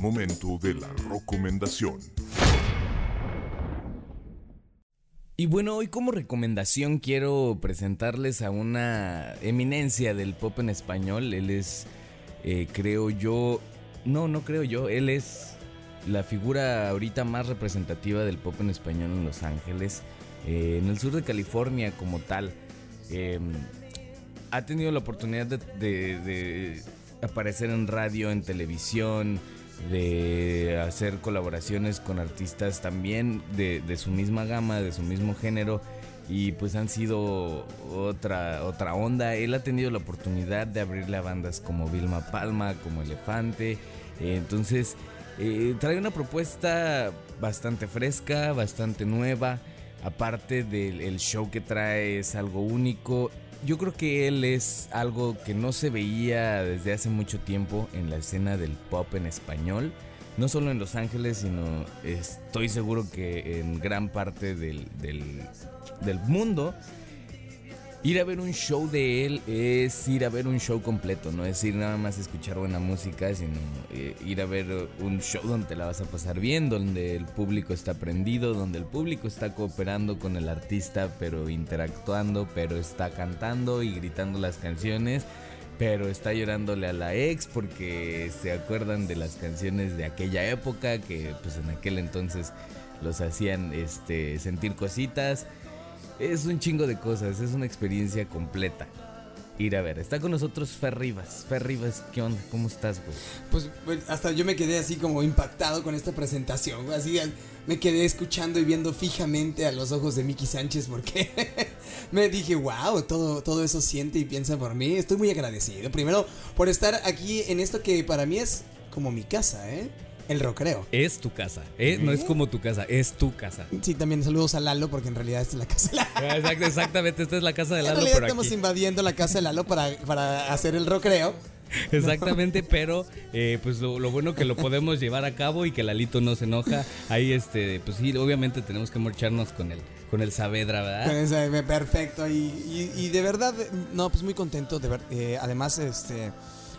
Momento de la recomendación. Y bueno, hoy como recomendación quiero presentarles a una eminencia del pop en español. Él es, eh, creo yo, no, no creo yo, él es la figura ahorita más representativa del pop en español en Los Ángeles, eh, en el sur de California como tal. Em, ha tenido la oportunidad de aparecer en radio, en televisión, de hacer colaboraciones con artistas también de, su misma gama, de su mismo género y pues han sido otra, otra onda. Él ha tenido la oportunidad de abrirle a bandas como Vilma Palma, como Elefante. entonces eh, trae una propuesta bastante fresca, bastante nueva. Aparte del show que trae es algo único yo creo que él es algo que no se veía desde hace mucho tiempo en la escena del pop en español. No solo en Los Ángeles, sino estoy seguro que en gran parte del, del, del mundo. Ir a ver un show de él es ir a ver un show completo, no es ir nada más a escuchar buena música, sino eh, ir a ver un show donde la vas a pasar bien, donde el público está prendido, donde el público está cooperando con el artista, pero interactuando, pero está cantando y gritando las canciones, pero está llorándole a la ex porque se acuerdan de las canciones de aquella época que pues en aquel entonces los hacían este sentir cositas es un chingo de cosas, es una experiencia completa. Ir a ver, está con nosotros Fer Rivas. Fer Rivas, ¿qué onda? ¿Cómo estás, güey? Pues, pues, hasta yo me quedé así como impactado con esta presentación, güey. Así me quedé escuchando y viendo fijamente a los ojos de Miki Sánchez porque me dije, wow, todo, todo eso siente y piensa por mí. Estoy muy agradecido. Primero, por estar aquí en esto que para mí es como mi casa, ¿eh? El Rocreo. Es tu casa, ¿eh? No es como tu casa, es tu casa. Sí, también saludos a Lalo porque en realidad esta es la casa de Lalo. exactamente, esta es la casa de Lalo. En realidad estamos invadiendo la casa de Lalo para, para hacer el Rocreo. Exactamente, pero eh, pues lo, bueno que lo podemos llevar a cabo y que Lalito no se enoja. Ahí, este, pues sí, obviamente tenemos que marcharnos con el, con el Saavedra, ¿verdad? perfecto. Y, de verdad, no, pues muy contento. De ver, eh, además, este,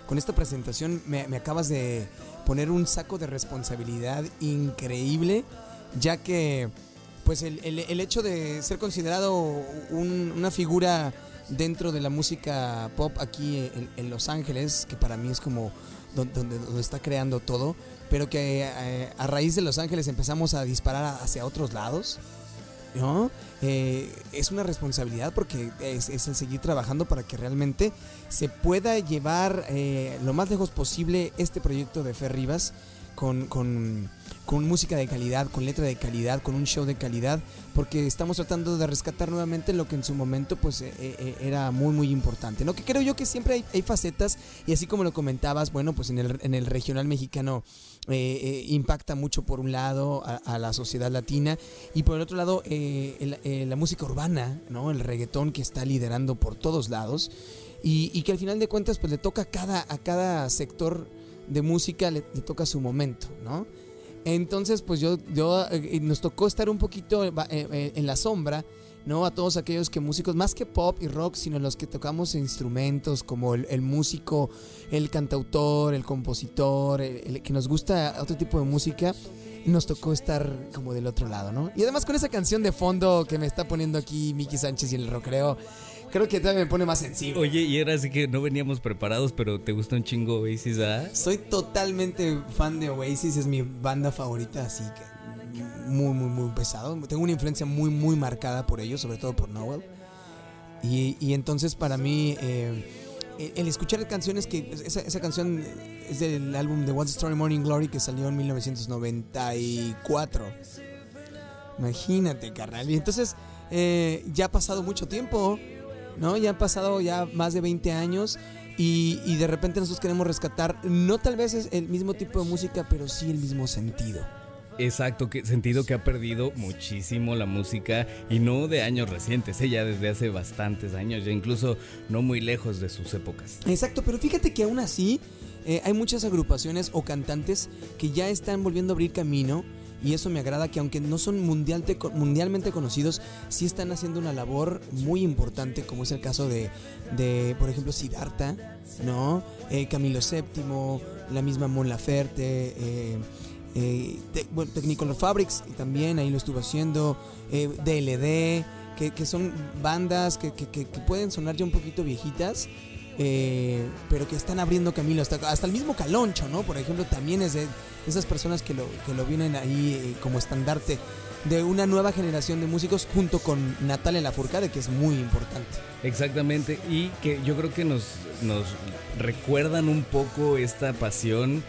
con esta presentación me acabas de poner un saco de responsabilidad increíble, ya que pues el, hecho de ser considerado una figura dentro de la música pop aquí en, Los Ángeles, que para mí es como donde, está creando todo, pero que eh, a raíz de Los Ángeles empezamos a disparar hacia otros lados. ¿No? Eh, es una responsabilidad porque es, el seguir trabajando para que realmente se pueda llevar eh, lo más lejos posible este proyecto de Fer Rivas con, con, con, música de calidad, con letra de calidad, con un show de calidad, porque estamos tratando de rescatar nuevamente lo que en su momento pues eh, era muy muy importante. ¿no? Que creo yo que siempre hay, facetas y así como lo comentabas, bueno, pues en el, en el regional mexicano eh, eh, impacta mucho por un lado a, la sociedad latina y por el otro lado eh, la música urbana, ¿no? el reggaetón que está liderando por todos lados y, que al final de cuentas pues le toca cada, a cada sector de música, le, toca su momento, ¿no? Entonces pues yo, yo nos tocó estar un poquito en la sombra ¿no? A todos aquellos que músicos, más que pop y rock, sino los que tocamos instrumentos como el, músico, el cantautor, el compositor, el, que nos gusta otro tipo de música. Nos tocó estar como del otro lado, ¿no? Y además con esa canción de fondo que me está poniendo aquí Miki Sánchez y el rockero, creo que todavía me pone más sensible. Oye, y era así que no veníamos preparados, pero ¿te gusta un chingo Oasis, ah? Soy totalmente fan de Oasis, es mi banda favorita, así que muy, muy, muy pesado. Tengo una influencia muy, muy marcada por ellos, sobre todo por Noel. Y, y entonces para mí, eh, el escuchar canciones que... Esa, esa, canción es del álbum the Story Morning Glory que salió en 1994. Imagínate, carnal. Y entonces eh, ya ha pasado mucho tiempo, ¿no? Ya han pasado ya más de 20 años. Y, y de repente nosotros queremos rescatar, no tal vez es el mismo tipo de música, pero sí el mismo sentido. Exacto, que sentido que ha perdido muchísimo la música y no de años recientes, ella ¿eh? desde hace bastantes años, ya incluso no muy lejos de sus épocas. Exacto, pero fíjate que aún así eh, hay muchas agrupaciones o cantantes que ya están volviendo a abrir camino y eso me agrada que aunque no son mundialmente conocidos, sí están haciendo una labor muy importante, como es el caso de, de por ejemplo, Siddhartha, ¿no? Eh, Camilo VII, la misma Mon Laferte, eh, eh, Technicolor Fabrics, también ahí lo estuve haciendo, eh, DLD, que, son bandas que, que, pueden sonar ya un poquito viejitas, eh, pero que están abriendo camino. Hasta, hasta el mismo Caloncho, ¿no? Por ejemplo, también es de esas personas que lo, que lo vienen ahí eh, como estandarte de una nueva generación de músicos junto con Natalia Lafourcade, que es muy importante. Exactamente, y que yo creo que nos, nos recuerdan un poco esta pasión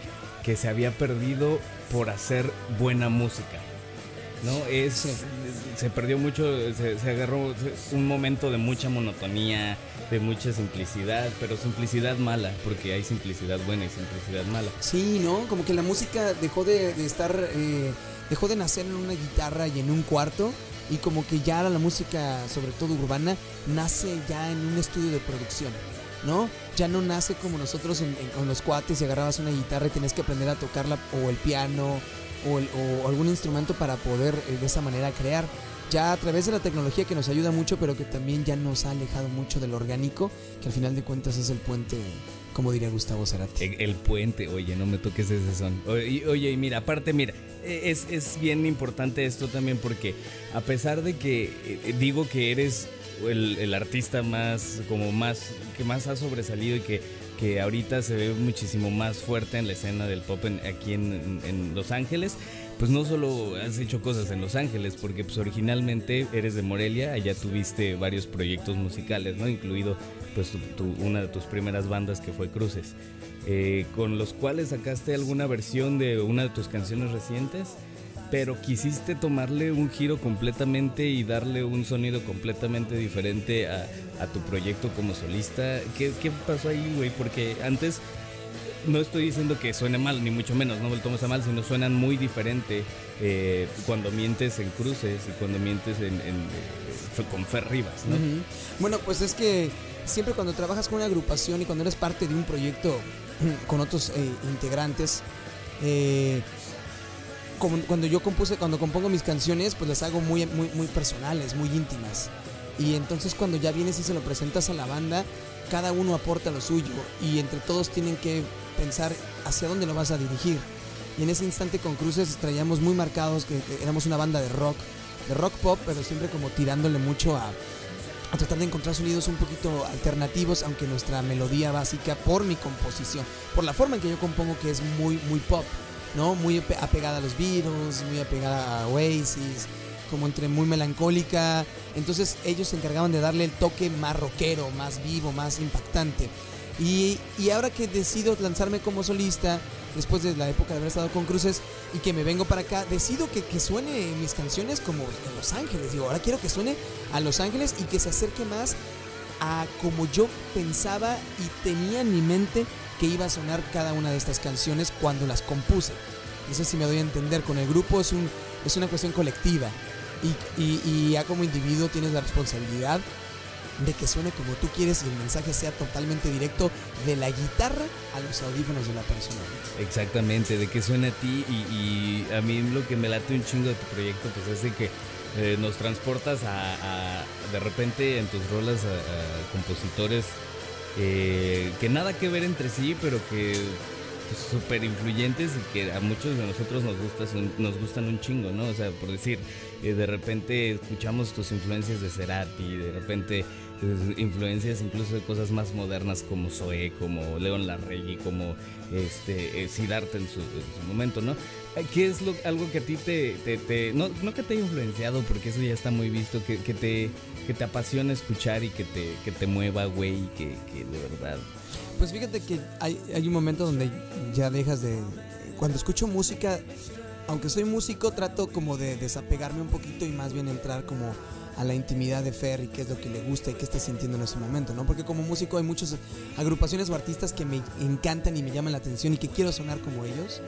que se había perdido por hacer buena música. ¿no? Es, Se perdió mucho, se, agarró un momento de mucha monotonía, de mucha simplicidad, pero simplicidad mala, porque hay simplicidad buena y simplicidad mala. Sí, ¿no? Como que la música dejó de, estar, eh, dejó de nacer en una guitarra y en un cuarto, y como que ya la música, sobre todo urbana, nace ya en un estudio de producción. ¿no? Ya no nace como nosotros con los cuates y agarrabas una guitarra y tenías que aprender a tocarla o el piano o, algún instrumento para poder eh, de esa manera crear. Ya a través de la tecnología que nos ayuda mucho, pero que también ya nos ha alejado mucho del orgánico, que al final de cuentas es el puente, como diría Gustavo Cerati. El, puente, oye, no me toques ese son. Oye, oye, mira, aparte, mira, e, es, es bien importante esto también porque a pesar de que eh, digo que eres el, el, artista más, como más, que más ha sobresalido y que que ahorita se ve muchísimo más fuerte en la escena del pop aquí en, Los Ángeles, pues no solo has hecho cosas en Los Ángeles, porque pues originalmente eres de Morelia, allá tuviste varios proyectos musicales, ¿no? Incluido pues una de tus primeras bandas que fue Cruces, eh, con los cuales sacaste alguna versión de una de tus canciones recientes pero quisiste tomarle un giro completamente y darle un sonido completamente diferente a, tu proyecto como solista. ¿Qué, pasó ahí, güey? Porque antes no estoy diciendo que suene mal, ni mucho menos, no lo tomes a mal, sino suenan muy diferente eh, cuando mientes en cruces y cuando mientes en, eh, con Fer Rivas, ¿no? Bueno, pues es que siempre cuando trabajas con una agrupación y cuando eres parte de un proyecto con otros eh, integrantes, eh, cuando yo compuse, cuando compongo mis canciones, pues las hago muy, muy, muy personales, muy íntimas. Y entonces cuando ya vienes y se lo presentas a la banda, cada uno aporta lo suyo y entre todos tienen que pensar hacia dónde lo vas a dirigir. Y en ese instante con Cruces traíamos muy marcados que éramos una banda de rock, de rock pop, pero siempre como tirándole mucho a, a tratar de encontrar sonidos un poquito alternativos, aunque nuestra melodía básica, por mi composición, por la forma en que yo compongo, que es muy, muy pop. ¿No? Muy apegada a los Beatles, muy apegada a Oasis, como entre muy melancólica. Entonces ellos se encargaban de darle el toque más rockero, más vivo, más impactante. Y, ahora que decido lanzarme como solista, después de la época de haber estado con Cruces y que me vengo para acá, decido que, que suene mis canciones como en Los Ángeles. Digo, ahora quiero que suene a Los Ángeles y que se acerque más a como yo pensaba y tenía en mi mente que iba a sonar cada una de estas canciones cuando las compuse. No sé si me doy a entender, con el grupo es, un, es una cuestión colectiva y, y, ya como individuo tienes la responsabilidad de que suene como tú quieres y el mensaje sea totalmente directo de la guitarra a los audífonos de la persona. Exactamente, de que suene a ti y, a mí lo que me late un chingo de tu proyecto pues es de que eh, nos transportas a, de repente en tus rolas a compositores eh, que nada que ver entre sí, pero que súper pues, influyentes y que a muchos de nosotros nos, gusta, nos gustan un chingo, ¿no? O sea, por decir, eh, de repente escuchamos tus influencias de Cerati, de repente eh, influencias incluso de cosas más modernas como Zoé, como León Larregui, como este, Siddhartha en su, momento, ¿no? ¿Qué es lo, algo que a ti te, no, no, que te haya influenciado, porque eso ya está muy visto, que, que te que te apasiona escuchar y que te, que te mueva, güey, que, que de verdad. Pues fíjate que hay, hay un momento donde ya dejas de... Cuando escucho música, aunque soy músico, trato como de desapegarme un poquito y más bien entrar como a la intimidad de Fer y qué es lo que le gusta y qué está sintiendo en ese momento, ¿no? Porque como músico hay muchas agrupaciones o artistas que me encantan y me llaman la atención y que quiero sonar como ellos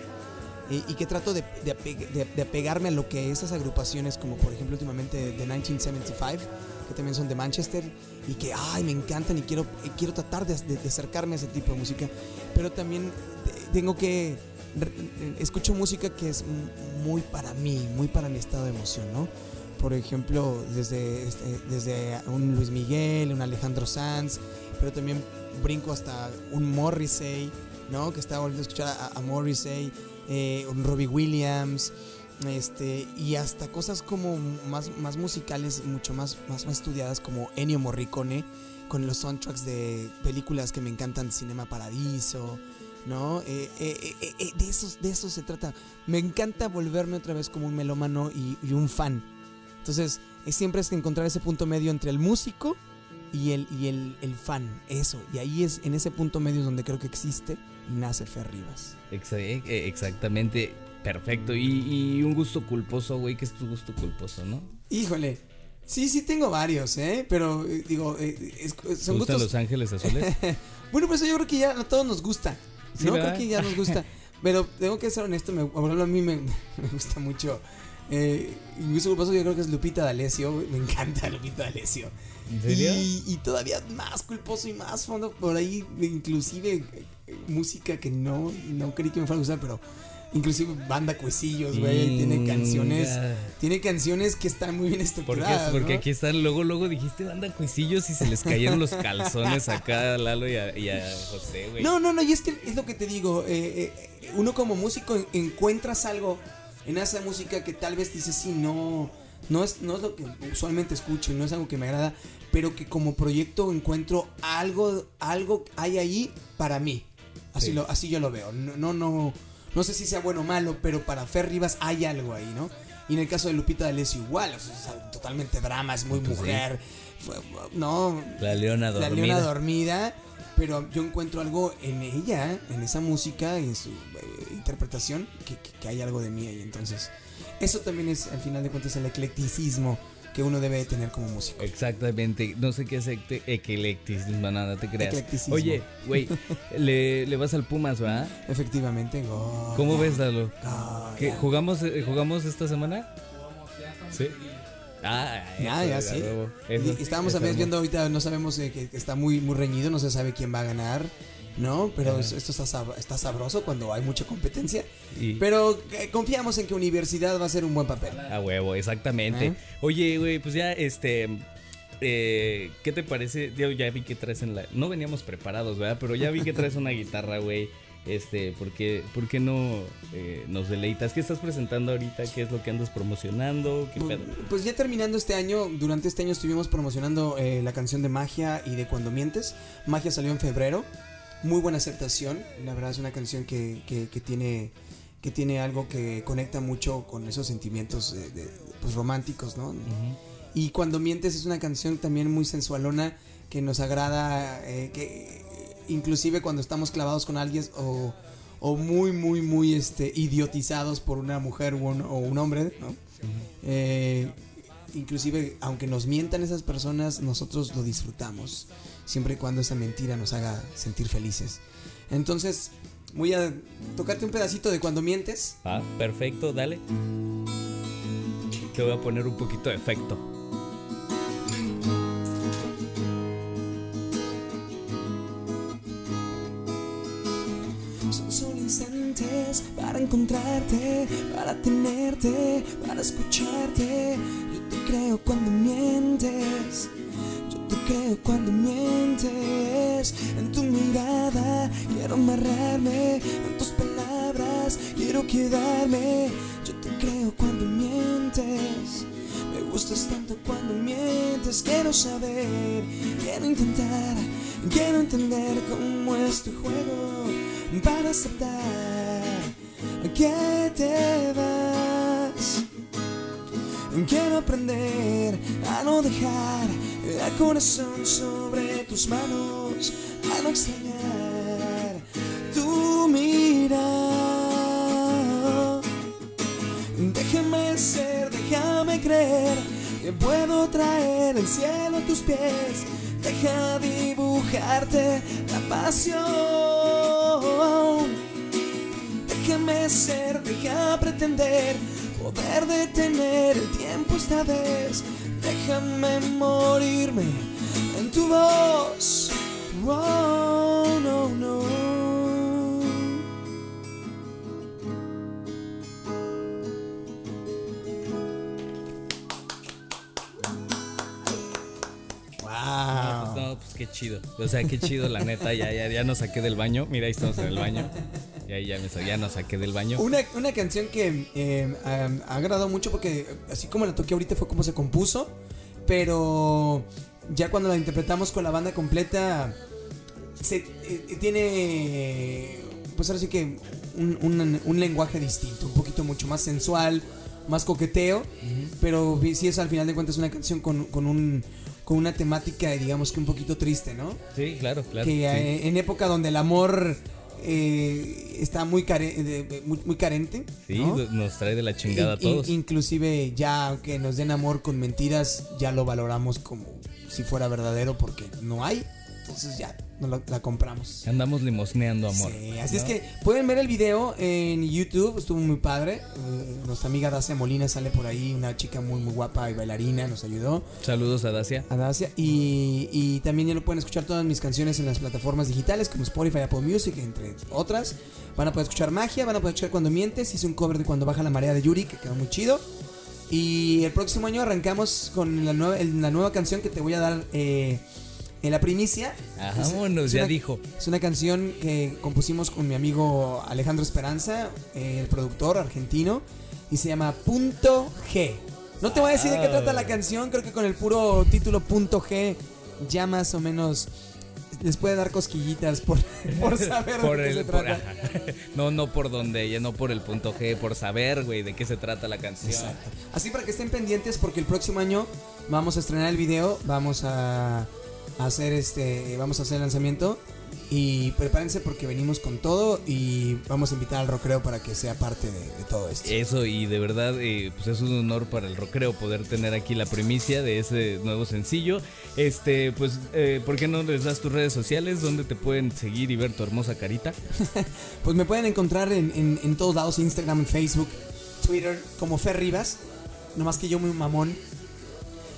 y, que trato de, de, apegarme a lo que esas agrupaciones, como por ejemplo últimamente de 1975, que también son de Manchester y que ay, me encantan y quiero, quiero tratar de, acercarme a ese tipo de música, pero también tengo que escucho música que es muy para mí, muy para mi estado de emoción, ¿no? Por ejemplo, desde, este, desde un Luis Miguel, un Alejandro Sanz, pero también brinco hasta un Morrissey, ¿no? Que estaba volviendo a escuchar a, a Morrissey, eh, Robbie Williams, este, y hasta cosas como más, más musicales, mucho más, más, más estudiadas, como Ennio Morricone, con los soundtracks de películas que me encantan, Cinema Paradiso, ¿no? Eh, eh, de, esos, de eso se trata. Me encanta volverme otra vez como un melómano y, y un fan. Entonces, es siempre es encontrar ese punto medio entre el músico y el, y el, el fan, eso. Y ahí es, en ese punto medio donde creo que existe y nace Fer Rivas. Exa- eh, exactamente. Perfecto. Y, y un gusto culposo, güey, que es tu gusto culposo, ¿no? Híjole. Sí, sí tengo varios, ¿eh? Pero eh, digo, eh, es- ¿Te son gustan gustos... los ángeles azules? Bueno, pues yo creo que ya a todos nos gusta. Sí, no, ¿verdad? creo que ya nos gusta. Pero tengo que ser honesto, me, por ejemplo, a mí me, me gusta mucho. Eh, y mi gusto culposo yo creo que es Lupita D'Alessio. Me encanta Lupita D'Alessio. ¿En serio? Y, y todavía más culposo y más fondo por ahí, inclusive eh, música que no, no creí que me fuera a gustar, pero inclusive banda Cuecillos, güey, tiene canciones, tiene canciones que están muy bien ¿Por qué? estructuradas. Porque ¿no? aquí están, luego, luego dijiste banda cuisillos y se les cayeron los calzones acá a Lalo y a, y a José, güey. No, no, no, y es que es lo que te digo, eh, eh, uno como músico en- encuentras algo en esa música que tal vez dices, sí, no, no es, no es lo que usualmente escucho y no es algo que me agrada, pero que como proyecto encuentro algo, algo hay ahí para mí. Así, Sí. lo, así yo lo veo. No, no, no, no sé si sea bueno o malo, pero para Fer Rivas hay algo ahí, ¿no? Y en el caso de Lupita D'Alessio igual, o sea, totalmente drama, es muy Pues sí. mujer. fue- no, La leona la dormida. leona dormida, pero yo encuentro algo en ella, en esa música, en su eh, interpretación, que, que- que hay algo de mí ahí. Entonces, eso también es, al final de cuentas, el eclecticismo que uno debe de tener como músico. Exactamente, no sé qué es eclecticismo, nada, te creas. Eclecticismo. Oye, güey, le, le vas al Pumas, ¿verdad? Efectivamente, gol. ¿Cómo ves, Lalo? Gol. ¿Qué, ¿Jugamos, eh, ¿Jugamos esta semana? Sí. Ah, Ya, eso, ya, sí. Y- Estábamos también viendo ahorita, no sabemos eh, que, que está muy, muy reñido, no se sabe quién va a ganar, ¿no? Pero es- esto está, sab- está sabroso cuando hay mucha competencia. Pero eh, confiamos en que Universidad va a hacer un buen papel. A huevo, exactamente. ¿Eh? Oye, güey, pues ya, este. ¿Qué te parece? Yo ya vi que traes en la. No veníamos preparados, ¿verdad? Pero ya vi que traes una guitarra, güey. Este, ¿por qué, por qué no eh, nos deleitas? ¿Qué estás presentando ahorita? ¿Qué es lo que andas promocionando? ¿Qué pedo? Pues ya terminando este año, durante este año estuvimos promocionando eh, la canción de Magia y de Cuando Mientes. Magia salió en febrero, muy buena aceptación, la verdad es una canción que, que- que tiene, que tiene algo que conecta mucho con esos sentimientos de- pues, románticos, ¿no? Y Cuando Mientes es una canción también muy sensualona que nos agrada, eh, que inclusive cuando estamos clavados con alguien o, o muy, muy, muy este, idiotizados por una mujer o un, o un hombre, ¿no? Eh, inclusive, aunque nos mientan esas personas, nosotros lo disfrutamos, siempre y cuando esa mentira nos haga sentir felices. Entonces, voy a tocarte un pedacito de Cuando Mientes. Ah, perfecto, dale. Te voy a poner un poquito de efecto. Encontrarte, para tenerte, para escucharte. Yo te creo cuando mientes. Yo te creo cuando mientes. En tu mirada quiero amarrarme. En tus palabras quiero quedarme. Yo te creo cuando mientes. Me gustas tanto cuando mientes. Quiero saber, quiero intentar, quiero entender cómo es tu juego para aceptar que te vas. Quiero aprender a no dejar el corazón sobre tus manos, a no extrañar tu mirada. Déjame ser, déjame creer que puedo traer el cielo a tus pies. Deja dibujarte la pasión. entender, poder detener el tiempo esta vez. Déjame morirme en tu voz. Oh, no, no. Wow. No, pues qué chido. O sea, qué chido, la neta. Ya, ya, ya nos saqué del baño. Mira, ahí estamos en el baño. Y ahí ya, me, ya nos saqué del baño. Una, una canción que eh, ha, ha agradado mucho porque así como la toqué ahorita fue como se compuso, pero ya cuando la interpretamos con la banda completa, se, eh, tiene, pues ahora sí que un, un- un lenguaje distinto, un poquito mucho más sensual, más coqueteo, pero sí es al final de cuentas una canción con, con un... Con una temática, digamos que un poquito triste, ¿no? Sí, claro, claro. que sí. eh, en época donde el amor eh, está muy, care- de- de- muy, muy carente. Sí, ¿no? nos trae de la chingada a in- todos. inclusive ya aunque nos den amor con mentiras, ya lo valoramos como si fuera verdadero porque no hay. Entonces ya no lo- la compramos. Andamos limosneando amor. Sí, así es que pueden ver el video en YouTube, estuvo muy padre. Eh, nuestra amiga Dacia Molina sale por ahí, una chica muy muy guapa y bailarina, nos ayudó. Saludos a Dacia. a Dacia. Y, y también ya lo pueden escuchar todas mis canciones en las plataformas digitales como Spotify, Apple Music, entre otras. Van a poder escuchar Magia, van a poder escuchar Cuando Mientes. Hice un cover de Cuando Baja la Marea de Yuri, que quedó muy chido. Y el próximo año arrancamos con la nueva, la nueva canción que te voy a dar eh, en la primicia. Ah, Es- vámonos, es ya una- dijo. Es una canción que compusimos con mi amigo Alejandro Esperanza, eh, el productor argentino, y se llama Punto G. No te voy a decir de qué trata la canción, creo que con el puro título Punto G ya más o menos les puede dar cosquillitas por, por saber Por de qué el, se trata. ajá. no, no por donde, ya no por el punto G, por saber, güey, de qué se trata la canción. Exacto. Así para que estén pendientes porque el próximo año vamos a estrenar el video, vamos a hacer este, vamos a hacer el lanzamiento y prepárense porque venimos con todo y vamos a invitar al Rockreo para que sea parte de, de todo esto. Eso, y de verdad, eh, pues es un honor para el rockero poder tener aquí la primicia de ese nuevo sencillo. Este, pues, eh, ¿por qué no les das tus redes sociales donde te pueden seguir y ver tu hermosa carita? Pues me pueden encontrar en, en- en todos lados, Instagram, Facebook, Twitter, como Fer Rivas. Nomás que yo muy mamón.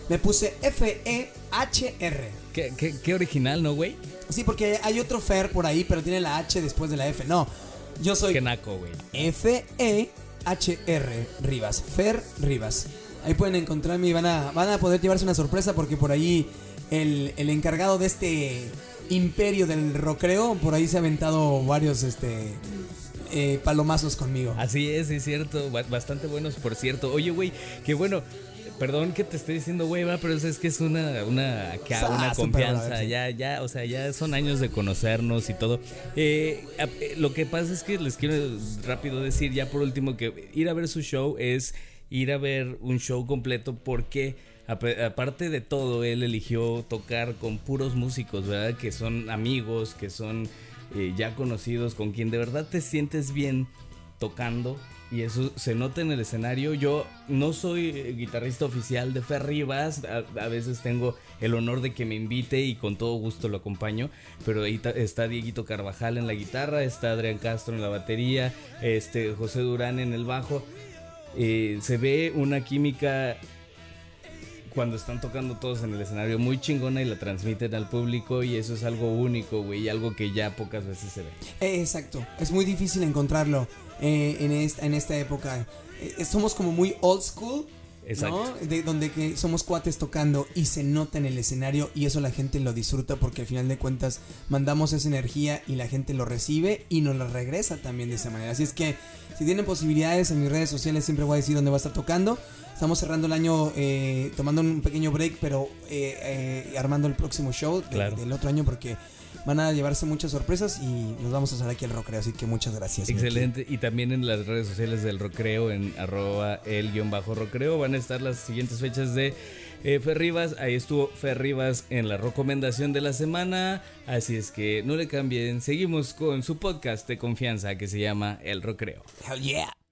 Me puse F-E-H-R. Qué, qué- qué original, ¿no, güey? Sí, porque hay otro Fer por ahí, pero tiene la H después de la F. No, yo soy Qué naco, güey. F-E-H-R Rivas. Fer Rivas. Ahí pueden encontrarme y van a, van a poder llevarse una sorpresa porque por ahí el, el encargado de este imperio del rocreo, por ahí se ha aventado varios este eh, palomazos conmigo. Así es, es cierto. ba- Bastante buenos, por cierto. Oye, güey, que bueno. Perdón que te esté diciendo, güey, va, pero es, es que es una, una, acá, Ah, una confianza. Ya, ya, o sea, ya son años de conocernos y todo. Eh, eh, lo que pasa es que les quiero rápido decir, ya por último, que ir a ver su show es ir a ver un show completo porque ap- aparte de todo, él eligió tocar con puros músicos, ¿verdad? Que son amigos, que son eh, ya conocidos, con quien de verdad te sientes bien tocando. Y eso se nota en el escenario. Yo no soy eh, guitarrista oficial de Fer Rivas. A, veces tengo el honor de que me invite y con todo gusto lo acompaño. Pero ahí está Dieguito Carvajal en la guitarra, está Adrián Castro en la batería, este José Durán en el bajo. Eh, se ve una química cuando están tocando todos en el escenario muy chingona y la transmiten al público y eso es algo único, güey, y algo que ya pocas veces se ve. Eh, exacto, es muy difícil encontrarlo eh, en, esta, en esta época. Eh, somos como muy old school. Exacto. ¿no? De, donde que somos cuates tocando y se nota en el escenario y eso la gente lo disfruta porque al final de cuentas mandamos esa energía y la gente lo recibe y nos la regresa también de esa manera. Así es que si tienen posibilidades en mis redes sociales siempre voy a decir dónde va a estar tocando. Estamos cerrando el año eh, tomando un pequeño break pero eh, eh, armando el próximo show de- Claro. del otro año porque van a llevarse muchas sorpresas y nos vamos a hacer aquí al Rockreo. Así que muchas gracias. Excelente. Y también en las redes sociales del Rocreo, en arroba el guion bajo Rocreo, van a estar las siguientes fechas de eh, Fer Rivas. Ahí estuvo Fer Rivas en la recomendación de la semana. Así es que no le cambien. Seguimos con su podcast de confianza que se llama El Rocreo. Hell yeah.